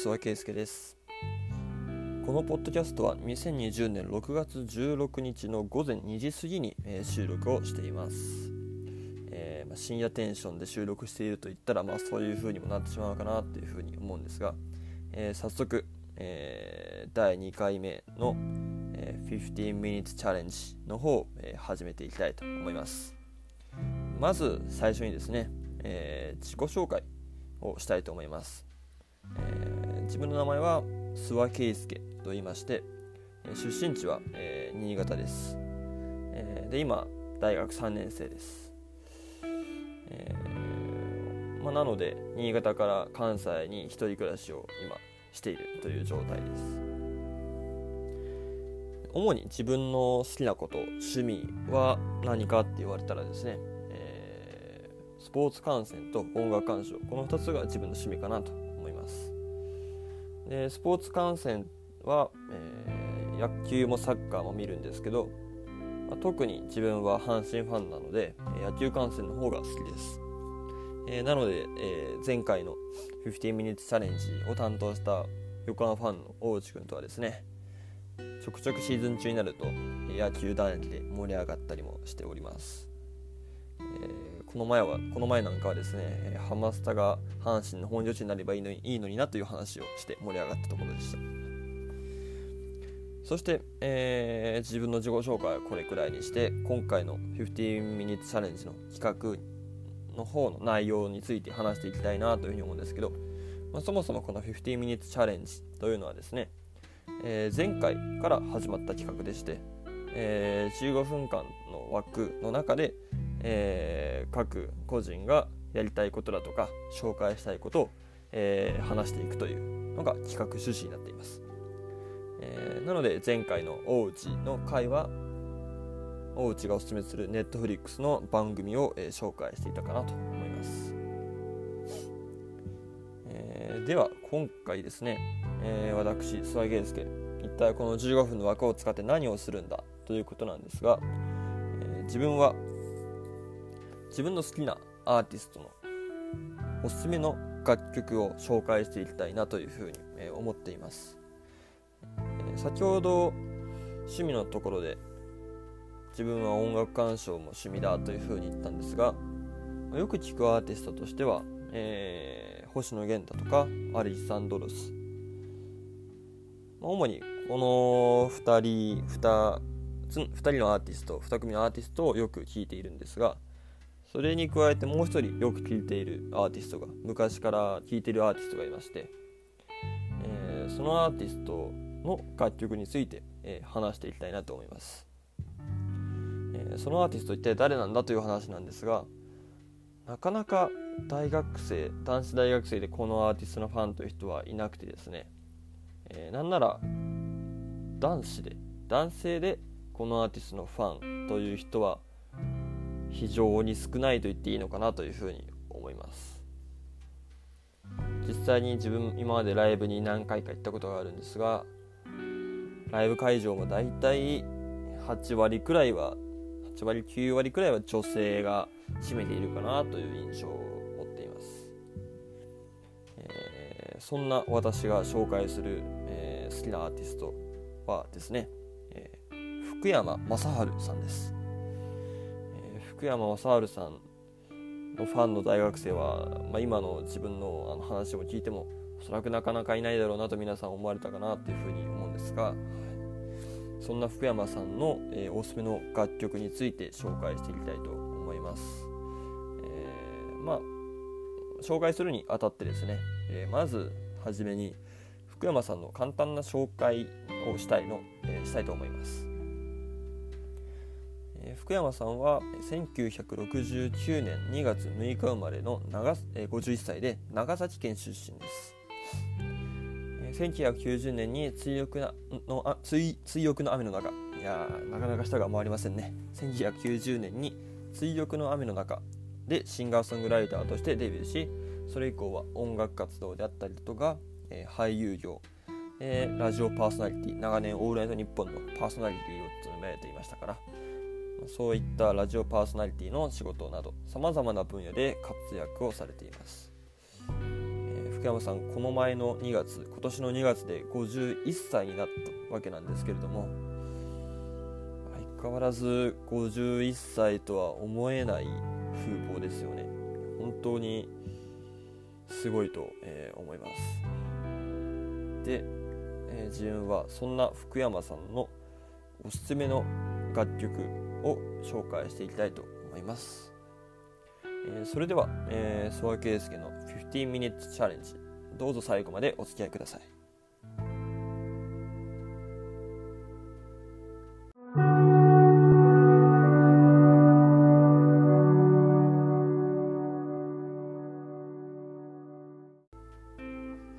諏訪圭介です。このポッドキャストは2020年6月16日の午前2時過ぎに、えー、収録をしています、えー、まあ、深夜テンションで収録していると言ったら、まあ、そういう風にもなってしまうかなというふうに思うんですが、えー、早速、え第2回目の、え15 minutes challenge の方を、え始めていきたいと思います。まず最初にですね、え自己紹介をしたいと思います、え、自分の名前は諏訪圭介と言いまして出身地は、えー、新潟です、えー、で今大学3年生です、えーまあ、なので新潟から関西に一人暮らしを今しているという状態です。主に自分の好きなこと趣味は何かって言われたらですねスポーツ観戦と音楽鑑賞この2つが自分の趣味かなとでスポーツ観戦は、えー、野球もサッカーも見るんですけど、まあ、特に自分は阪神ファンなので野球観戦の方が好きです、えー、なので、えー、前回の15 minutes チャレンジを担当した横浜ファンの大内君とはですねちょくちょくシーズン中になると野球談義で盛り上がったりもしております、この前はこの前なんかはですねハマスタが阪神の本拠地になればいいのにいいのになという話をして盛り上がったところでした。そして、えー、自分の自己紹介はこれくらいにして今回の15 minutes チャレンジの企画の方の内容について話していきたいなというふうに思うんですけど、まあ、そもそもこの15 minutes チャレンジというのはですね、えー、前回から始まった企画でして、えー、15分間の枠の中でえー、各個人がやりたいことだとか紹介したいことを、えー、話していくというのが企画趣旨になっています、えー、なので前回の大内の回は大内がおすすめするネットフリックスの番組を、えー、紹介していたかなと思います、えー、では今回ですね、えー、私諏訪圭介一体この15分の枠を使って何をするんだということなんですが、えー、自分は自分の好きなアーティストのおすすめの楽曲を紹介していきたいなというふうに思っています。先ほど趣味のところで自分は音楽鑑賞も趣味だというふうに言ったんですがよく聴くアーティストとしては、えー、星野源だとかアリサンドロス主にこの2人 2, 2人のアーティスト2組のアーティストをよく聴いているんですがそれに加えてもう一人よく聴いているアーティストが昔から聴いているアーティストがいまして、えー、そのアーティストの楽曲について、えー、話していきたいなと思います、えー、そのアーティスト一体誰なんだという話なんですがなかなか大学生男子大学生でこのアーティストのファンという人はいなくてですね、えー、なんなら男子で男性でこのアーティストのファンという人は非常に少ないと言っていいのかなというふうに思います。実際に自分今までライブに何回か行ったことがあるんですがライブ会場もだいたい8割くらいは8割9割くらいは女性が占めているかなという印象を持っています、えー、そんな私が紹介する、えー、好きなアーティストはですね、えー、福山雅治さんです。福山雅治さんのファンの大学生は、まあ、今の自分のあの話を聞いてもおそらくなかなかいないだろうなと皆さん思われたかなっていうふうに思うんですが、そんな福山さんの、えー、おすすめの楽曲について紹介していきたいと思います。えー、まあ紹介するにあたってですね、えー、まずはじめに福山さんの簡単な紹介をしたいの、え、したいと思います。え福山さんは1969年2月6日生まれの長え51歳で長崎県出身です。1990年に追憶なのあ追追憶の雨の中。いやなかなか舌が回りませんね。1990年に追憶の雨の中でシンガーソングライターとしてデビューしそれ以降は音楽活動であったりとか、えー、俳優業、えー、ラジオパーソナリティ長年オールナイトニッポンのパーソナリティを務めていましたからそういったラジオパーソナリティの仕事などさまざまな分野で活躍をされています、えー、福山さんこの前の2月今年の2月で51歳になったわけなんですけれども相変わらず51歳とは思えない風貌ですよね。本当にすごいと、えー、思います。で、えー、自分はそんな福山さんのおすすめの楽曲を紹介していきたいと思います、えー、それでは、えー、諏訪圭介の15 minutes チャレンジ。どうぞ最後までお付き合いください。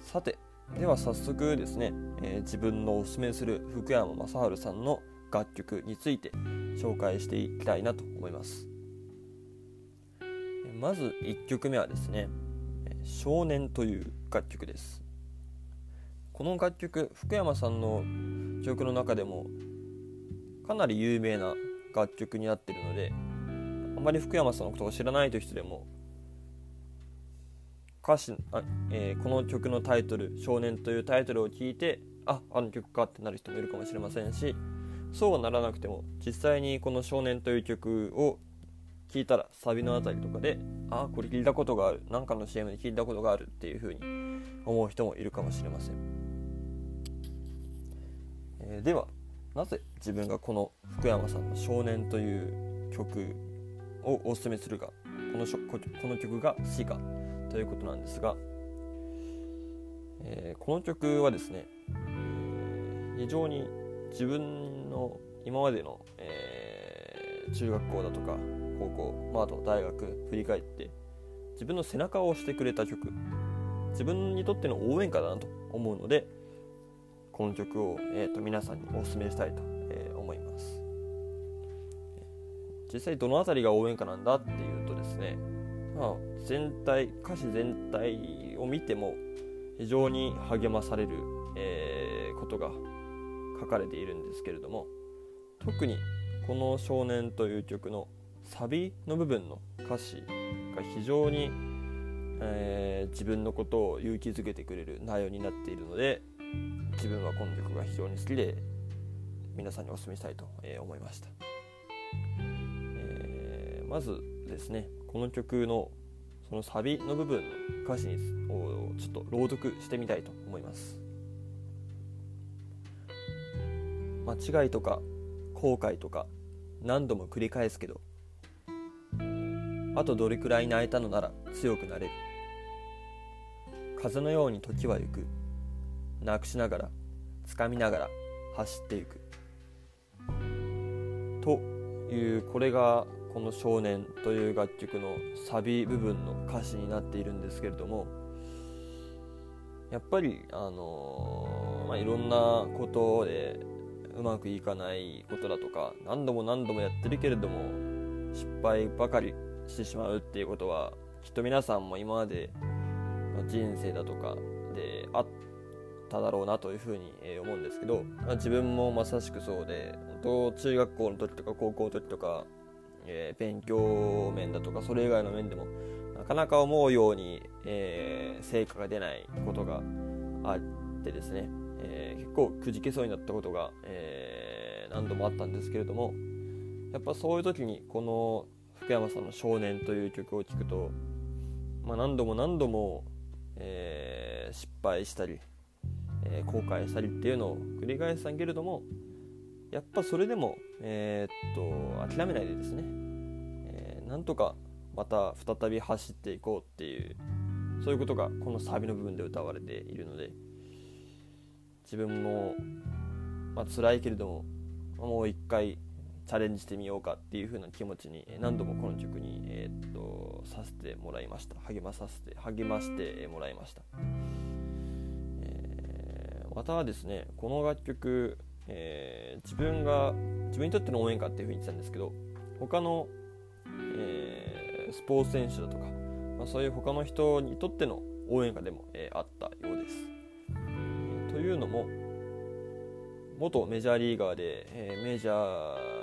さてでは早速ですね、えー、自分のおすすめする福山雅治さんの楽曲について紹介していきたいなと思います。まず1曲目はですね「少年」という楽曲です。この楽曲福山さんの曲の中でもかなり有名な楽曲になっているのであまり福山さんのことを知らないという人でも歌詞あ、えー、この曲のタイトル「少年」というタイトルを聞いてああの曲かってなる人もいるかもしれませんしそうはならなくても実際にこの「少年」という曲を聴いたらサビのあたりとかでああこれ聞いたことがある。何かの CM で聞いたことがあるっていう風に思う人もいるかもしれません、えー、ではなぜ自分がこの福山さんの「少年」という曲をおすすめするかこのしょこの曲が好きかということなんですが、えー、この曲はですね非常に自分の今までの、えー、中学校だとか高校、まあ、あと大学振り返って自分の背中を押してくれた曲。自分にとっての応援歌だなと思うのでこの曲を、えーと、皆さんにお勧めしたいと、えー、思います。実際どの辺りが応援歌なんだっていうとですねまあ、全体歌詞全体を見ても非常に励まされる、えー、ことが書かれているんですけれども特にこの「少年」という曲のサビの部分の歌詞が非常に、えー、自分のことを勇気づけてくれる内容になっているので自分はこの曲が非常に好きで皆さんにお勧めしたいと思いました、えー、まずですねこの曲のそのサビの部分の歌詞をちょっと朗読してみたいと思います。間違いとか後悔とか何度も繰り返すけどあとどれくらい泣いたのなら強くなれる。風のように時は行く。なくしながら掴みながら走っていく。というこれがこの「少年」という楽曲のサビ部分の歌詞になっているんですけれどもやっぱりあのー、まあ、いろんなことでうまくいかないことだとか何度も何度もやってるけれども失敗ばかりしてしまうっていうことはきっと皆さんも今までの人生だとかであっただろうなというふうに思うんですけど、ま、自分もまさしくそうで本当中学校の時とか高校の時とかえー、勉強面だとかそれ以外の面でもなかなか思うように、えー、成果が出ないことがあってですね、構くじけそうになったことが、えー何度もあったんですけれどもやっぱそういう時にこの福山さんの「少年」という曲を聴くと、まあ、何度も何度も、え失敗したり、え後悔したりっていうのを繰り返したけれどもやっぱそれでも、えー、っと諦めないでですね、えー、なんとかまた再び走っていこうっていうそういうことがこのサビの部分で歌われているので自分も、まあ辛いけれどももう一回チャレンジしてみようかっていう風な気持ちに何度もこの曲に、えー、っとさせてもらいました励まさせて励ましてもらいました、えー、またはですねこの楽曲えー、自分が自分にとっての応援歌っていうふうに言ってたんですけど他の、えー、スポーツ選手だとか、まあ、そういう他の人にとっての応援歌でも、えー、あったようです。というのも元メジャーリーガーで、え、メジャ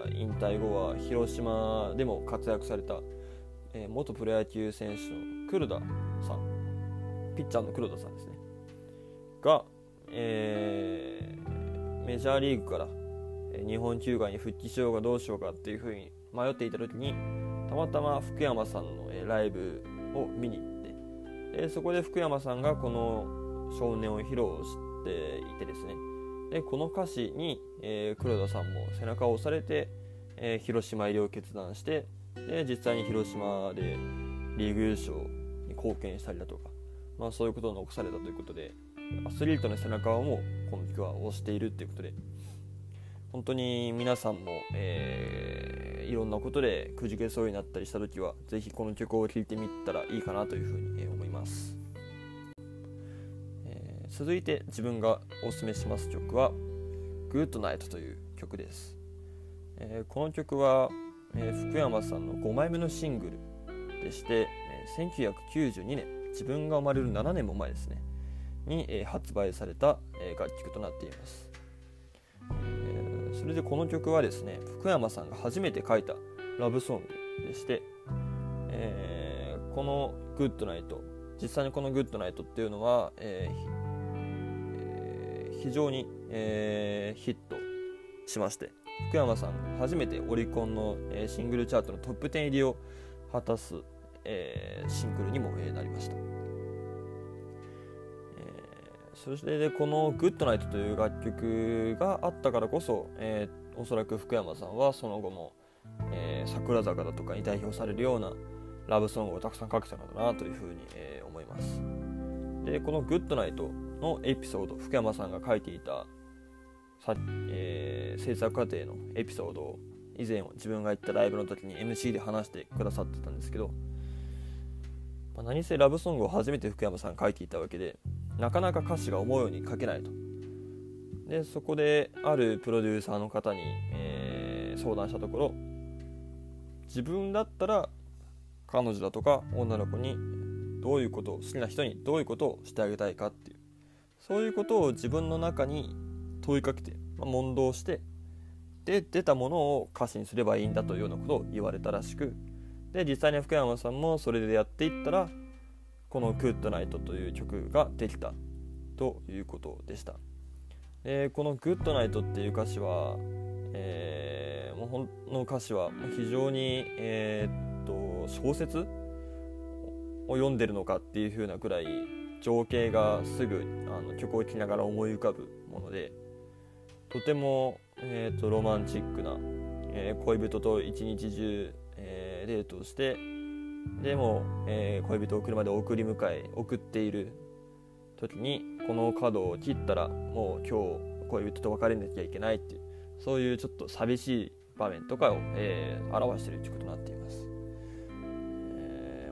ー引退後は広島でも活躍された、え、元プロ野球選手の黒田さんピッチャーの黒田さんですね。が、えー、メジャーリーグから日本球界に復帰しようかどうしようかっていうふうに迷っていた時にたまたま福山さんのライブを見に行ってでそこで福山さんがこの少年を披露していてですね。でこの歌詞に、えー、黒田さんも背中を押されて、えー、広島入りを決断してで実際に広島でリーグ優勝に貢献したりだとか、まあ、そういうことを残されたということでアスリートの背中をもうこの曲は押しているということで本当に皆さんも、えー、いろんなことでくじけそうになったりした時は是非この曲を聴いてみたらいいかなというふうに思います、続いて自分がおすすめします曲は「Good Night」という曲です、えー、この曲は、え福山さんの5枚目のシングルでして、え1992年自分が生まれる7年も前ですね。に、え発売された、え楽曲となっています、えそれでこの曲はですね福山さんが初めて書いたラブソングでして、えー、この「グッドナイト」実際にこの「グッドナイト」っていうのは、えー、非常に、えー、ヒットしまして福山さん初めてオリコンの、えシングルチャートのトップ10入りを果たす、えー、シングルにも、えなりました、えー、そしてでこの「グッドナイト」という楽曲があったからこそ、えー、おそらく福山さんはその後も、えー、桜坂だとかに代表されるようなラブソングをたくさん書けたのだなというふうに、えー、思います。でこの「グッドナイト」のエピソード福山さんが書いていたさ、えー、制作過程のエピソードを以前自分が行ったライブの時に MC で話してくださってたんですけど、まあ、何せラブソングを初めて福山さん書いていたわけでなかなか歌詞が思うように書けないと。でそこであるプロデューサーの方に、えー、相談したところ自分だったら彼女だとか女の子にどういうことを好きな人にどういうことをしてあげたいかっていうそういうことを自分の中に問いかけて、まあ、問答してで出たものを歌詞にすればいいんだというようなことを言われたらしくで実際に福山さんもそれでやっていったらこの「グッドナイト」という曲ができたということでした。でこの「グッドナイト」っていう歌詞は、えー、もうほんの歌詞は非常に、えー、っと小説を読んでるのかっていう風なくらい情景がすぐあの曲を聴きながら思い浮かぶものでとてもえーと、ロマンチックな、えー、恋人と一日中、えー、デートをしてでも、えー、恋人を車で送り迎え送っている時にこの角を切ったらもう今日恋人と別れなきゃいけないっていうそういうちょっと寂しい場面とかを、えー、表しているということになっています、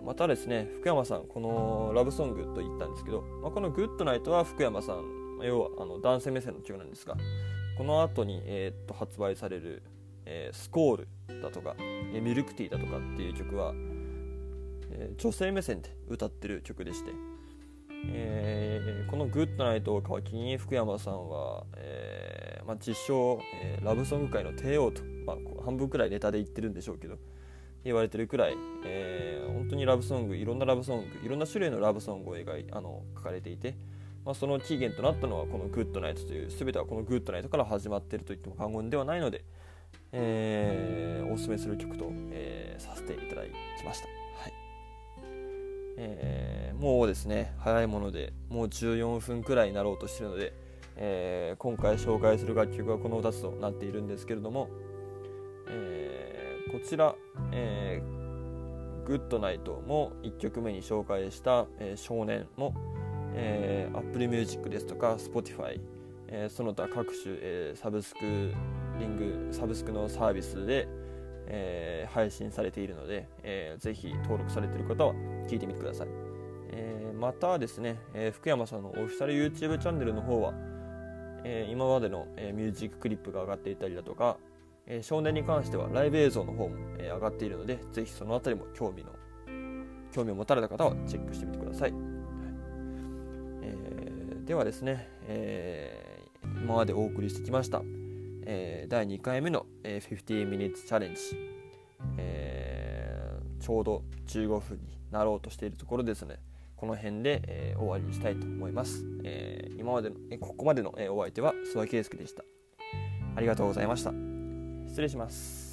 またですね福山さんこのラブソングと言ったんですけど、まあ、この「グッドナイト」は福山さん要はあの男性目線の曲なんですがこの後に、え、っと発売される、え、スコールだとか、えミルクティーだとかっていう曲は、え、女性目線で歌ってる曲でして、えー、この「グッドナイト」を皮切りに福山さんは、えまあ、実証、え、ラブソング界の帝王と、まあ、半分くらいネタで言ってるんでしょうけど言われてるくらい、えー、本当にラブソングいろんなラブソングいろんな種類のラブソングを描いあの書かれていて、まあ、その起源となったのはこのグッドナイトという全てはこのグッドナイトから始まっていると言っても過言ではないので、えー、おすすめする曲と、えー、させていただきました、はい。えー、もうですね早いものでもう14分くらいになろうとしてるので、えー、今回紹介する楽曲はこの2つとなっているんですけれども、えー、こちら、えー、グッドナイトも1曲目に紹介した、えー、少年もえー、Apple Music ですとか Spotify、えー、その他各種、えー、サブスクリングサブスクのサービスで、えー、配信されているので、えー、ぜひ登録されている方は聞いてみてください、えー、またですね、えー、福山さんのオフィシャル YouTube チャンネルの方は、えー、今までの、えー、ミュージッククリップが上がっていたりだとか、え、少年に関してはライブ映像の方も、え、上がっているのでぜひそのあたりも興味の興味を持たれた方はチェックしてみてください。はい。えではですね、えー、今までお送りしてきました、えー、第2回目の、えー、50 minutes チャレンジ、えー、ちょうど15分になろうとしているところですね。この辺で、えー、終わりにしたいと思います、えー、今までの、えここまでの、えお相手は諏訪圭介でした。ありがとうございました。失礼します。